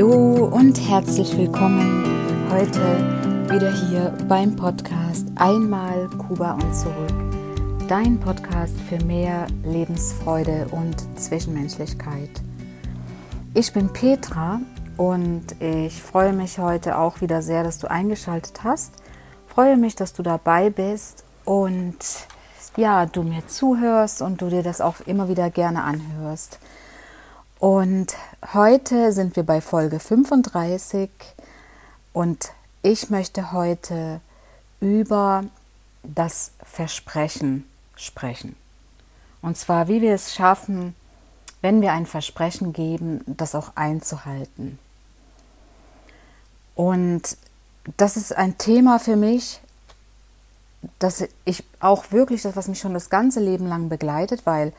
Hallo und herzlich willkommen heute wieder hier beim Podcast Einmal Kuba und zurück. Dein Podcast für mehr Lebensfreude und Zwischenmenschlichkeit. Ich bin Petra und ich freue mich heute auch wieder sehr, dass du eingeschaltet hast. Freue mich, dass du dabei bist und ja, du mir zuhörst und du dir das auch immer wieder gerne anhörst. Und heute sind wir bei Folge 35 und ich möchte heute über das Versprechen sprechen. Und zwar, wie wir es schaffen, wenn wir ein Versprechen geben, das auch einzuhalten. Und das ist ein Thema für mich, das ich auch wirklich, das was mich schon das ganze Leben lang begleitet, weil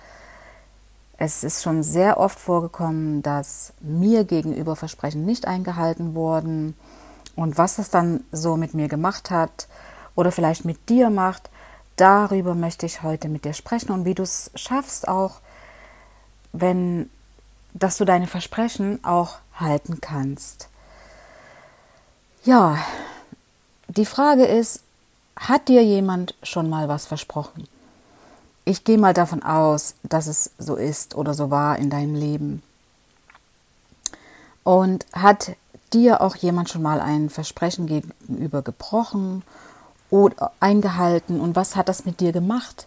es ist schon sehr oft vorgekommen, dass mir gegenüber Versprechen nicht eingehalten wurden und was das dann so mit mir gemacht hat oder vielleicht mit dir macht, darüber möchte ich heute mit dir sprechen und wie du es schaffst auch, wenn, dass du deine Versprechen auch halten kannst. Ja, die Frage ist, hat dir jemand schon mal was versprochen? Ich gehe mal davon aus, dass es so ist oder so war in deinem Leben. Und hat dir auch jemand schon mal ein Versprechen gegenüber gebrochen oder eingehalten und was hat das mit dir gemacht?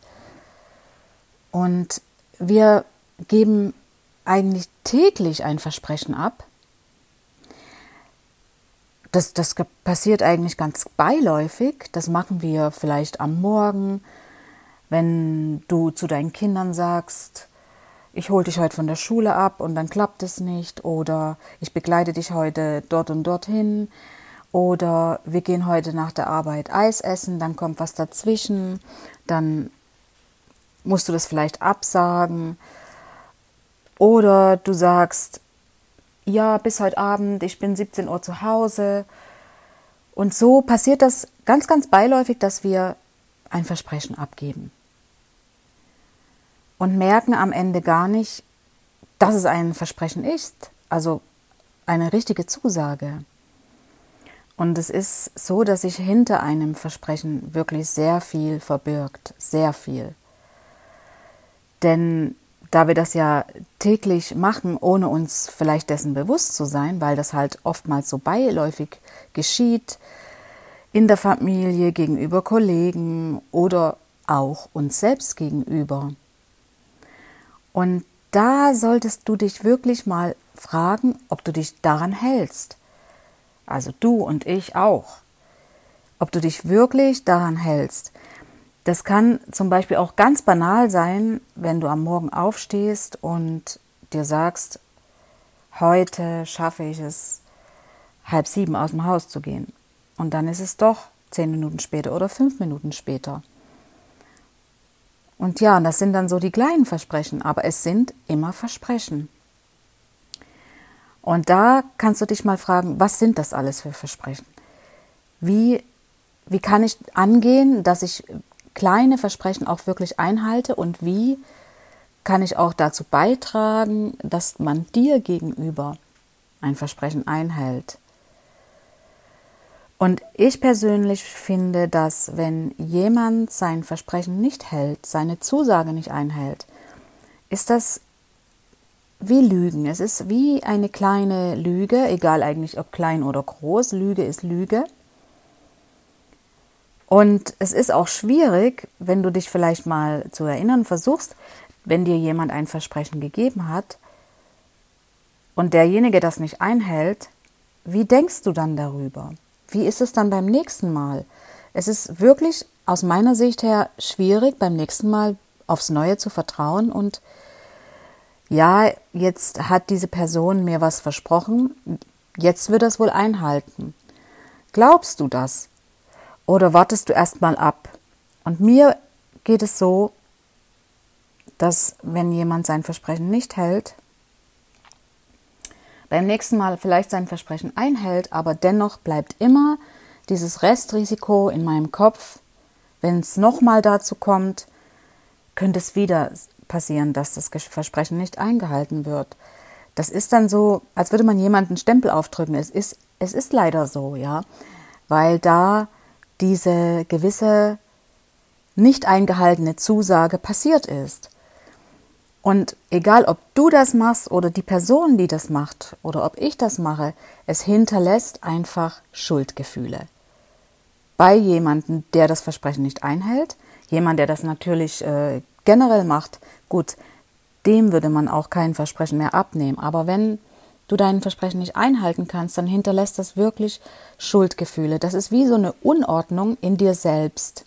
Und wir geben eigentlich täglich ein Versprechen ab. Das, das passiert eigentlich ganz beiläufig. Das machen wir vielleicht am Morgen, wenn du zu deinen Kindern sagst, ich hole dich heute von der Schule ab und dann klappt es nicht oder ich begleite dich heute dort und dorthin oder wir gehen heute nach der Arbeit Eis essen, dann kommt was dazwischen, dann musst du das vielleicht absagen oder du sagst, ja, bis heute Abend, ich bin 17 Uhr zu Hause. Und so passiert das ganz, ganz beiläufig, dass wir ein Versprechen abgeben. Und merken am Ende gar nicht, dass es ein Versprechen ist, also eine richtige Zusage. Und es ist so, dass sich hinter einem Versprechen wirklich sehr viel verbirgt, sehr viel. Denn da wir das ja täglich machen, ohne uns vielleicht dessen bewusst zu sein, weil das halt oftmals so beiläufig geschieht, in der Familie, gegenüber Kollegen oder auch uns selbst gegenüber. Und da solltest du dich wirklich mal fragen, ob du dich daran hältst. Also du und ich auch. Ob du dich wirklich daran hältst. Das kann zum Beispiel auch ganz banal sein, wenn du am Morgen aufstehst und dir sagst, heute schaffe ich es, halb sieben aus dem Haus zu gehen. Und dann ist es doch zehn Minuten später oder fünf Minuten später. Und ja, das sind dann so die kleinen Versprechen, aber es sind immer Versprechen. Und da kannst du dich mal fragen, was sind das alles für Versprechen? Wie, wie kann ich angehen, dass ich kleine Versprechen auch wirklich einhalte und wie kann ich auch dazu beitragen, dass man dir gegenüber ein Versprechen einhält? Und ich persönlich finde, dass wenn jemand sein Versprechen nicht hält, seine Zusage nicht einhält, ist das wie Lügen. Es ist wie eine kleine Lüge, egal eigentlich ob klein oder groß. Lüge ist Lüge. Und es ist auch schwierig, wenn du dich vielleicht mal zu erinnern versuchst, wenn dir jemand ein Versprechen gegeben hat und derjenige das nicht einhält, wie denkst du dann darüber? Wie ist es dann beim nächsten Mal? Es ist wirklich aus meiner Sicht her schwierig, beim nächsten Mal aufs Neue zu vertrauen und ja, jetzt hat diese Person mir was versprochen, jetzt wird es wohl einhalten. Glaubst du das? Oder wartest du erst mal ab? Und mir geht es so, dass wenn jemand sein Versprechen nicht hält, beim nächsten Mal vielleicht sein Versprechen einhält, aber dennoch bleibt immer dieses Restrisiko in meinem Kopf, wenn es nochmal dazu kommt, könnte es wieder passieren, dass das Versprechen nicht eingehalten wird. das ist dann so, als würde man jemanden Stempel aufdrücken. Es ist, es ist leider so, ja, weil da diese gewisse nicht eingehaltene Zusage passiert ist. Und egal, ob du das machst oder die Person, die das macht oder ob ich das mache, es hinterlässt einfach Schuldgefühle. Bei jemandem, der das Versprechen nicht einhält, jemand, der das natürlich äh, generell macht, gut, dem würde man auch kein Versprechen mehr abnehmen. Aber wenn du dein Versprechen nicht einhalten kannst, dann hinterlässt das wirklich Schuldgefühle. Das ist wie so eine Unordnung in dir selbst.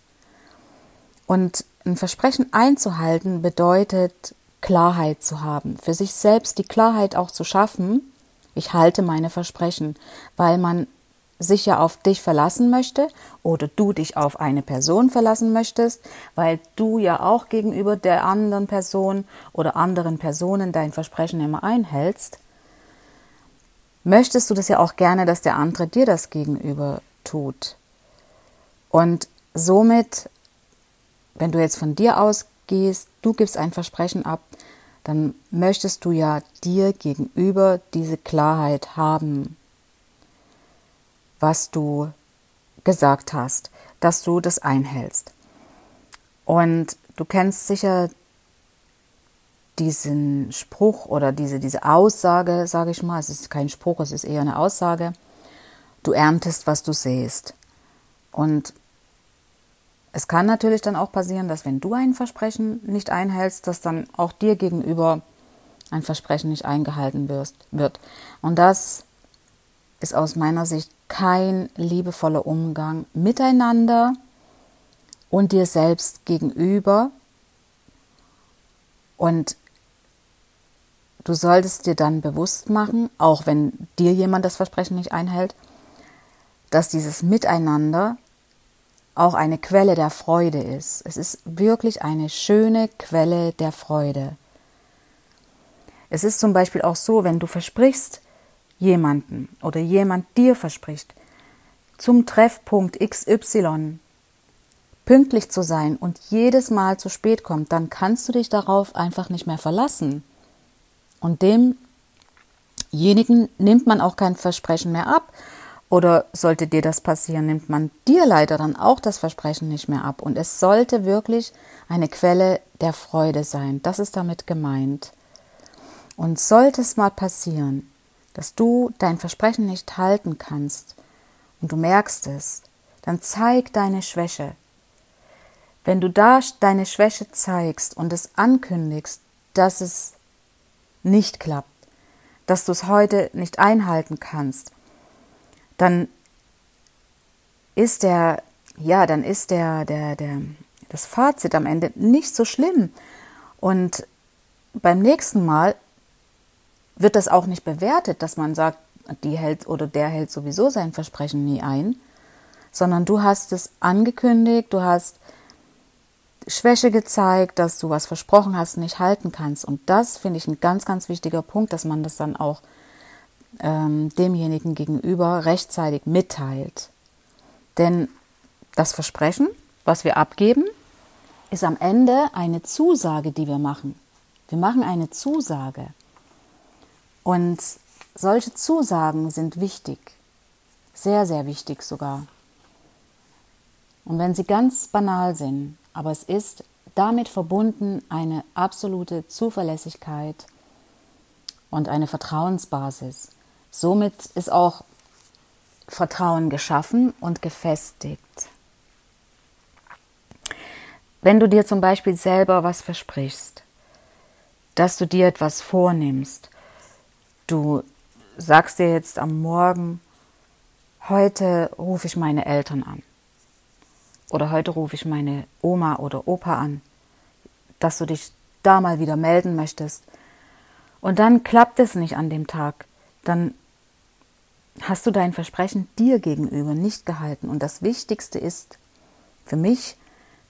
Und ein Versprechen einzuhalten bedeutet Klarheit zu haben, für sich selbst die Klarheit auch zu schaffen, ich halte meine Versprechen, weil man sich ja auf dich verlassen möchte oder du dich auf eine Person verlassen möchtest, weil du ja auch gegenüber der anderen Person oder anderen Personen dein Versprechen immer einhältst, möchtest du das ja auch gerne, dass der andere dir das gegenüber tut. Und somit, wenn du jetzt von dir ausgehst, du gibst ein Versprechen ab, dann möchtest du ja dir gegenüber diese Klarheit haben, was du gesagt hast, dass du das einhältst. Und du kennst sicher diesen Spruch oder diese, diese Aussage, sage ich mal, es ist kein Spruch, es ist eher eine Aussage, du erntest, was du sähst. Und es kann natürlich dann auch passieren, dass wenn du ein Versprechen nicht einhältst, dass dann auch dir gegenüber ein Versprechen nicht eingehalten wird. Und das ist aus meiner Sicht kein liebevoller Umgang miteinander und dir selbst gegenüber. Und du solltest dir dann bewusst machen, auch wenn dir jemand das Versprechen nicht einhält, dass dieses Miteinander auch eine Quelle der Freude ist. Es ist wirklich eine schöne Quelle der Freude. Es ist zum Beispiel auch so, wenn du versprichst jemanden oder jemand dir verspricht, zum Treffpunkt XY pünktlich zu sein und jedes Mal zu spät kommt, dann kannst du dich darauf einfach nicht mehr verlassen. Und demjenigen nimmt man auch kein Versprechen mehr ab, oder sollte dir das passieren, nimmt man dir leider dann auch das Versprechen nicht mehr ab. Und es sollte wirklich eine Quelle der Freude sein. Das ist damit gemeint. Und sollte es mal passieren, dass du dein Versprechen nicht halten kannst und du merkst es, dann zeig deine Schwäche. Wenn du da deine Schwäche zeigst und es ankündigst, dass es nicht klappt, dass du es heute nicht einhalten kannst, dann ist der, ja, dann ist der, der, der, das Fazit am Ende nicht so schlimm. Und beim nächsten Mal wird das auch nicht bewertet, dass man sagt, die hält oder der hält sowieso sein Versprechen nie ein, sondern du hast es angekündigt, du hast Schwäche gezeigt, dass du was versprochen hast, nicht halten kannst. Und das finde ich ein ganz, ganz wichtiger Punkt, dass man das dann auch ähm, demjenigen gegenüber rechtzeitig mitteilt. Denn das Versprechen, was wir abgeben, ist am Ende eine Zusage, die wir machen. Wir machen eine Zusage. Und solche Zusagen sind wichtig, sehr, sehr wichtig sogar. Und wenn sie ganz banal sind, aber es ist damit verbunden eine absolute Zuverlässigkeit und eine Vertrauensbasis. Somit ist auch Vertrauen geschaffen und gefestigt. Wenn du dir zum Beispiel selber was versprichst, dass du dir etwas vornimmst, du sagst dir jetzt am Morgen, heute rufe ich meine Eltern an oder heute rufe ich meine Oma oder Opa an, dass du dich da mal wieder melden möchtest und dann klappt es nicht an dem Tag, dann hast du dein Versprechen dir gegenüber nicht gehalten. Und das Wichtigste ist für mich,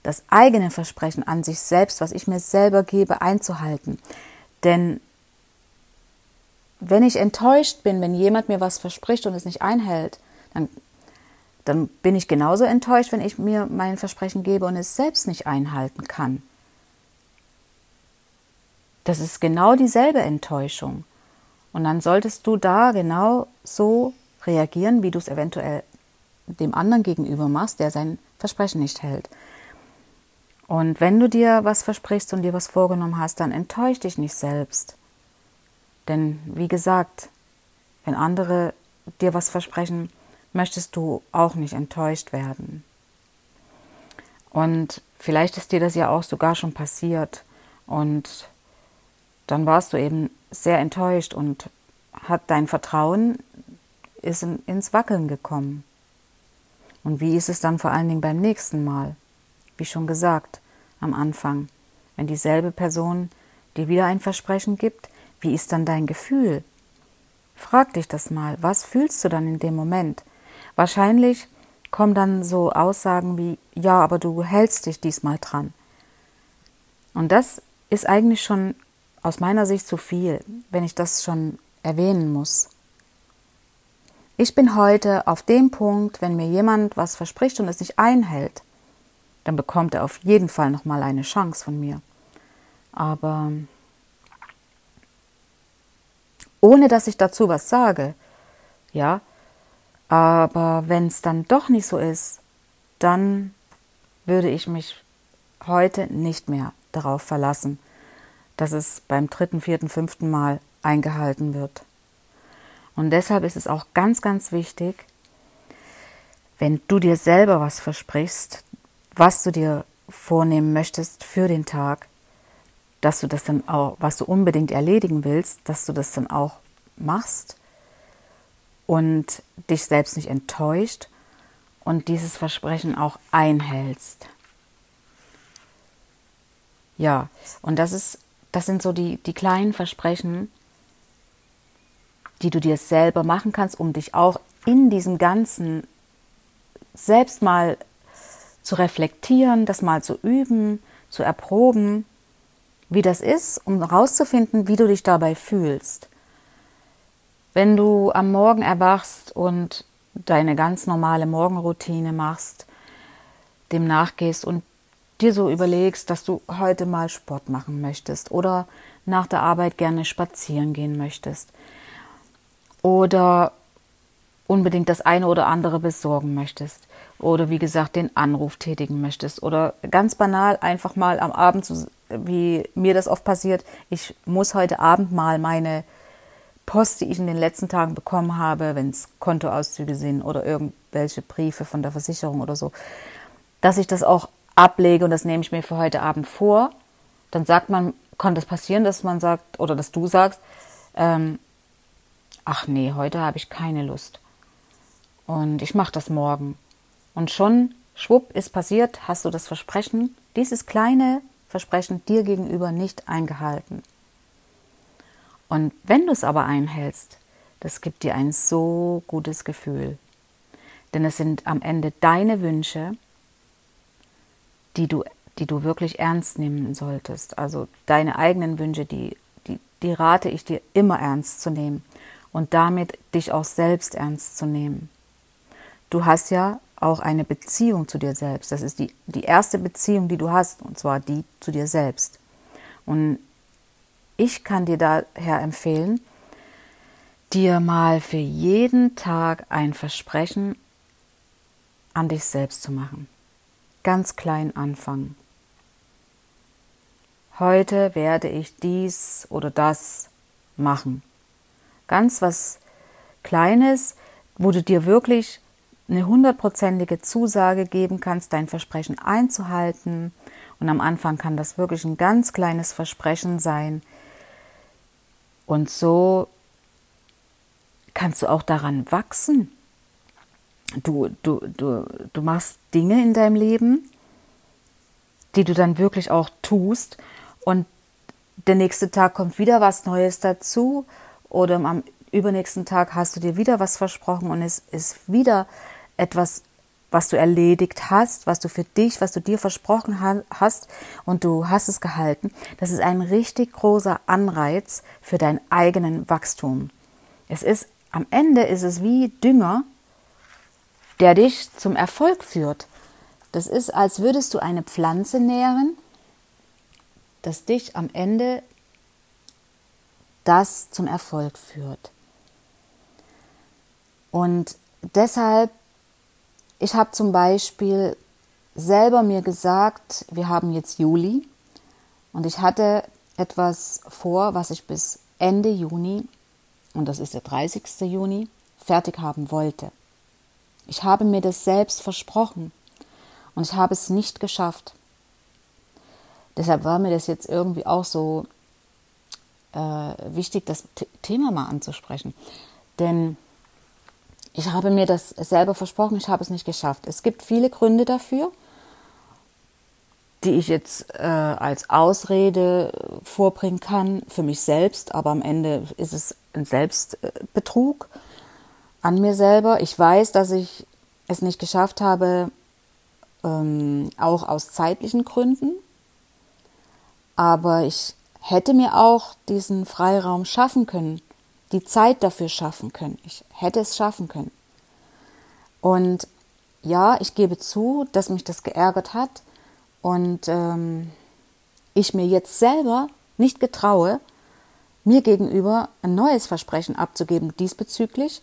das eigene Versprechen an sich selbst, was ich mir selber gebe, einzuhalten. Denn wenn ich enttäuscht bin, wenn jemand mir was verspricht und es nicht einhält, dann, dann bin ich genauso enttäuscht, wenn ich mir mein Versprechen gebe und es selbst nicht einhalten kann. Das ist genau dieselbe Enttäuschung. Und dann solltest du da genau so reagieren, wie du es eventuell dem anderen gegenüber machst, der sein Versprechen nicht hält. Und wenn du dir was versprichst und dir was vorgenommen hast, dann enttäusch dich nicht selbst. Denn wie gesagt, wenn andere dir was versprechen, möchtest du auch nicht enttäuscht werden. Und vielleicht ist dir das ja auch sogar schon passiert und dann warst du eben sehr enttäuscht und hat dein Vertrauen ist ins Wackeln gekommen. Und wie ist es dann vor allen Dingen beim nächsten Mal? Wie schon gesagt am Anfang, wenn dieselbe Person dir wieder ein Versprechen gibt, wie ist dann dein Gefühl? Frag dich das mal, was fühlst du dann in dem Moment? Wahrscheinlich kommen dann so Aussagen wie, ja, aber du hältst dich diesmal dran. Und das ist eigentlich schon aus meiner Sicht zu viel, wenn ich das schon erwähnen muss. Ich bin heute auf dem Punkt, wenn mir jemand was verspricht und es nicht einhält, dann bekommt er auf jeden Fall noch mal eine Chance von mir. Aber ohne dass ich dazu was sage, ja, aber wenn es dann doch nicht so ist, dann würde ich mich heute nicht mehr darauf verlassen, dass es beim dritten, vierten, fünften Mal eingehalten wird. Und deshalb ist es auch ganz, ganz wichtig, wenn du dir selber was versprichst, was du dir vornehmen möchtest für den Tag, dass du das dann auch, was du unbedingt erledigen willst, dass du das dann auch machst und dich selbst nicht enttäuscht und dieses Versprechen auch einhältst. Ja, und das ist, das sind so die, die kleinen Versprechen, die du dir selber machen kannst, um dich auch in diesem Ganzen selbst mal zu reflektieren, das mal zu üben, zu erproben, wie das ist, um herauszufinden, wie du dich dabei fühlst. Wenn du am Morgen erwachst und deine ganz normale Morgenroutine machst, dem nachgehst und dir so überlegst, dass du heute mal Sport machen möchtest oder nach der Arbeit gerne spazieren gehen möchtest, oder unbedingt das eine oder andere besorgen möchtest oder wie gesagt den Anruf tätigen möchtest oder ganz banal einfach mal am Abend, wie mir das oft passiert, ich muss heute Abend mal meine Post, die ich in den letzten Tagen bekommen habe, wenn es Kontoauszüge sind oder irgendwelche Briefe von der Versicherung oder so, dass ich das auch ablege und das nehme ich mir für heute Abend vor. Dann sagt man, kann das passieren, dass man sagt oder dass du sagst, ähm, ach nee, heute habe ich keine Lust. Und ich mache das morgen. Und schon, schwupp, ist passiert, hast du das Versprechen, dieses kleine Versprechen dir gegenüber nicht eingehalten. Und wenn du es aber einhältst, das gibt dir ein so gutes Gefühl. Denn es sind am Ende deine Wünsche, die du, die du wirklich ernst nehmen solltest. Also deine eigenen Wünsche, die, die, die rate ich dir immer ernst zu nehmen und damit dich auch selbst ernst zu nehmen. Du hast ja auch eine Beziehung zu dir selbst. Das ist die, die erste Beziehung, die du hast, und zwar die zu dir selbst. Und ich kann dir daher empfehlen, dir mal für jeden Tag ein Versprechen an dich selbst zu machen. Ganz klein anfangen. Heute werde ich dies oder das machen ganz was Kleines, wo du dir wirklich eine hundertprozentige Zusage geben kannst, dein Versprechen einzuhalten. Und am Anfang kann das wirklich ein ganz kleines Versprechen sein. Und so kannst du auch daran wachsen. Du, du, du, du machst Dinge in deinem Leben, die du dann wirklich auch tust. Und der nächste Tag kommt wieder was Neues dazu oder am übernächsten Tag hast du dir wieder was versprochen und es ist wieder etwas, was du erledigt hast, was du für dich, was du dir versprochen hast und du hast es gehalten. Das ist ein richtig großer Anreiz für deinen eigenen Wachstum. Es ist am Ende ist es wie Dünger, der dich zum Erfolg führt. Das ist, als würdest du eine Pflanze nähren, das dich am Ende das zum Erfolg führt. Und deshalb, ich habe zum Beispiel selber mir gesagt, wir haben jetzt Juli und ich hatte etwas vor, was ich bis Ende Juni, und das ist der 30. Juni, fertig haben wollte. Ich habe mir das selbst versprochen und ich habe es nicht geschafft. Deshalb war mir das jetzt irgendwie auch so äh, wichtig, das Thema mal anzusprechen. Denn ich habe mir das selber versprochen, ich habe es nicht geschafft. Es gibt viele Gründe dafür, die ich jetzt äh, als Ausrede vorbringen kann für mich selbst, aber am Ende ist es ein Selbstbetrug an mir selber. Ich weiß, dass ich es nicht geschafft habe, ähm, auch aus zeitlichen Gründen, aber ich hätte mir auch diesen Freiraum schaffen können, die Zeit dafür schaffen können. Ich hätte es schaffen können. Und ja, ich gebe zu, dass mich das geärgert hat und ähm, ich mir jetzt selber nicht getraue, mir gegenüber ein neues Versprechen abzugeben diesbezüglich,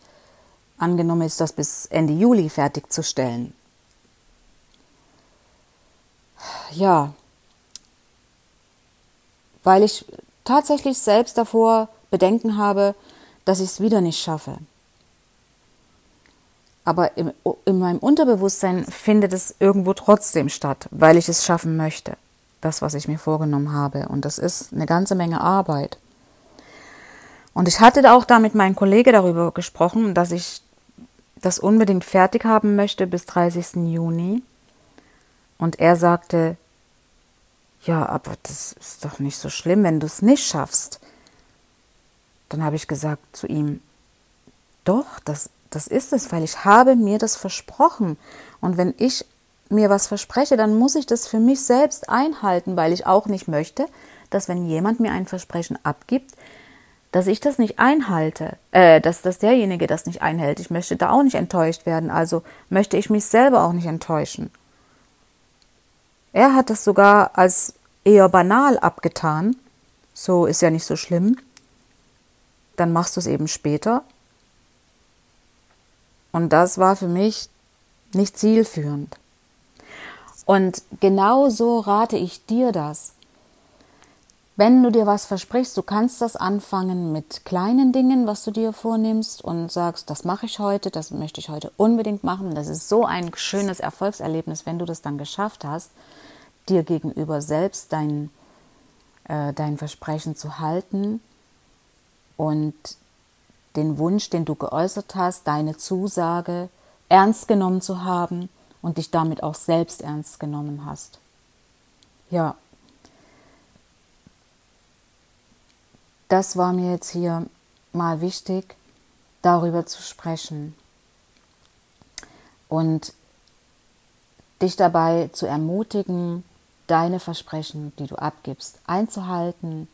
angenommen ist das bis Ende Juli fertigzustellen. Ja, weil ich tatsächlich selbst davor Bedenken habe, dass ich es wieder nicht schaffe. Aber im, in meinem Unterbewusstsein findet es irgendwo trotzdem statt, weil ich es schaffen möchte. Das, was ich mir vorgenommen habe. Und das ist eine ganze Menge Arbeit. Und ich hatte auch da mit meinem Kollegen darüber gesprochen, dass ich das unbedingt fertig haben möchte bis 30. Juni. Und er sagte, ja, aber das ist doch nicht so schlimm, wenn du es nicht schaffst. Dann habe ich gesagt zu ihm, doch, das, das ist es, weil ich habe mir das versprochen. Und wenn ich mir was verspreche, dann muss ich das für mich selbst einhalten, weil ich auch nicht möchte, dass wenn jemand mir ein Versprechen abgibt, dass ich das nicht einhalte, äh, dass, dass derjenige das nicht einhält. Ich möchte da auch nicht enttäuscht werden, also möchte ich mich selber auch nicht enttäuschen. Er hat das sogar als eher banal abgetan. So ist ja nicht so schlimm. Dann machst du es eben später. Und das war für mich nicht zielführend. Und genau so rate ich dir das. Wenn du dir was versprichst, du kannst das anfangen mit kleinen Dingen, was du dir vornimmst und sagst, das mache ich heute, das möchte ich heute unbedingt machen. Das ist so ein schönes Erfolgserlebnis, wenn du das dann geschafft hast dir gegenüber selbst dein, äh, dein Versprechen zu halten und den Wunsch, den du geäußert hast, deine Zusage ernst genommen zu haben und dich damit auch selbst ernst genommen hast. Ja, das war mir jetzt hier mal wichtig, darüber zu sprechen und dich dabei zu ermutigen, deine Versprechen, die du abgibst, einzuhalten,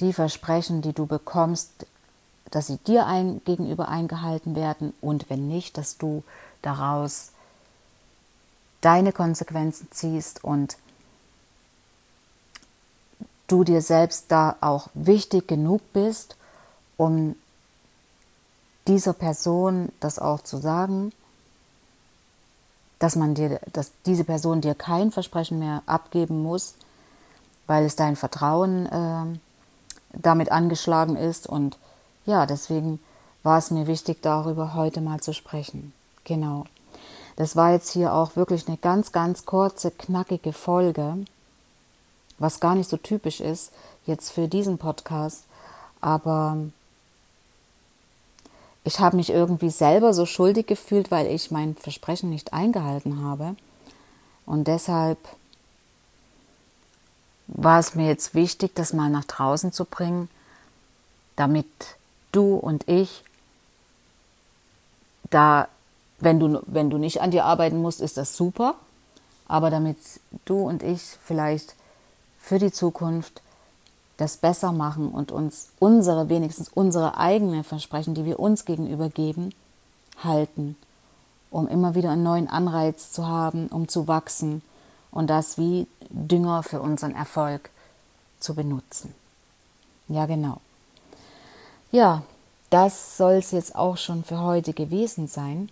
die Versprechen, die du bekommst, dass sie dir ein, gegenüber eingehalten werden und wenn nicht, dass du daraus deine Konsequenzen ziehst und du dir selbst da auch wichtig genug bist, um dieser Person das auch zu sagen dass man dir, dass diese Person dir kein Versprechen mehr abgeben muss, weil es dein Vertrauen äh, damit angeschlagen ist. Und ja, deswegen war es mir wichtig, darüber heute mal zu sprechen. Genau. Das war jetzt hier auch wirklich eine ganz, ganz kurze, knackige Folge, was gar nicht so typisch ist jetzt für diesen Podcast. Aber ich habe mich irgendwie selber so schuldig gefühlt, weil ich mein Versprechen nicht eingehalten habe. Und deshalb war es mir jetzt wichtig, das mal nach draußen zu bringen, damit du und ich da, wenn du, wenn du nicht an dir arbeiten musst, ist das super, aber damit du und ich vielleicht für die Zukunft das besser machen und uns unsere, wenigstens unsere eigenen Versprechen, die wir uns gegenüber geben, halten, um immer wieder einen neuen Anreiz zu haben, um zu wachsen und das wie Dünger für unseren Erfolg zu benutzen. Ja, genau. Ja, das soll es jetzt auch schon für heute gewesen sein.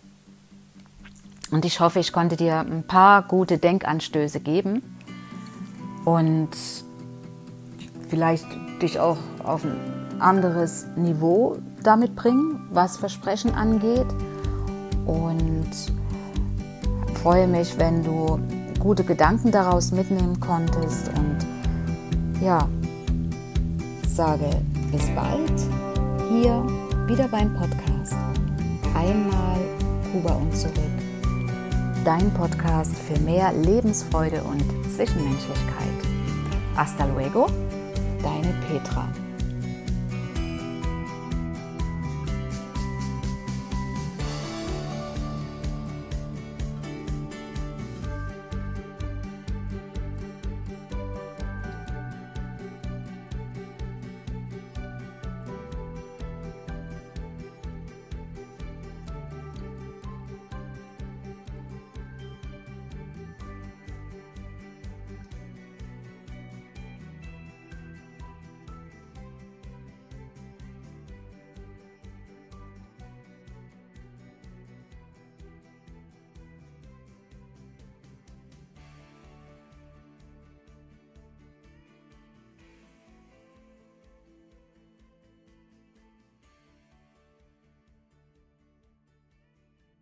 Und ich hoffe, ich konnte dir ein paar gute Denkanstöße geben und vielleicht dich auch auf ein anderes Niveau damit bringen, was Versprechen angeht. Und freue mich, wenn du gute Gedanken daraus mitnehmen konntest. Und ja, sage bis bald hier wieder beim Podcast. Einmal Kuba und zurück. Dein Podcast für mehr Lebensfreude und Zwischenmenschlichkeit. Hasta luego, deine Petra.